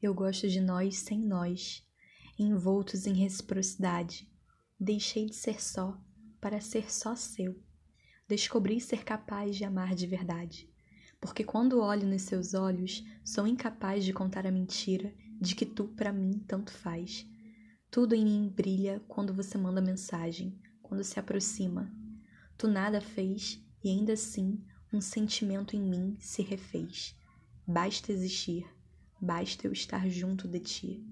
Eu gosto de nós sem nós, envoltos em reciprocidade. Deixei de ser só para ser só seu. Descobri ser capaz de amar de verdade. Porque quando olho nos seus olhos, sou incapaz de contar a mentira de que tu para mim tanto faz. Tudo em mim brilha quando você manda mensagem, quando se aproxima. Tu nada fez e ainda assim um sentimento em mim se refez. Basta existir, basta eu estar junto de ti.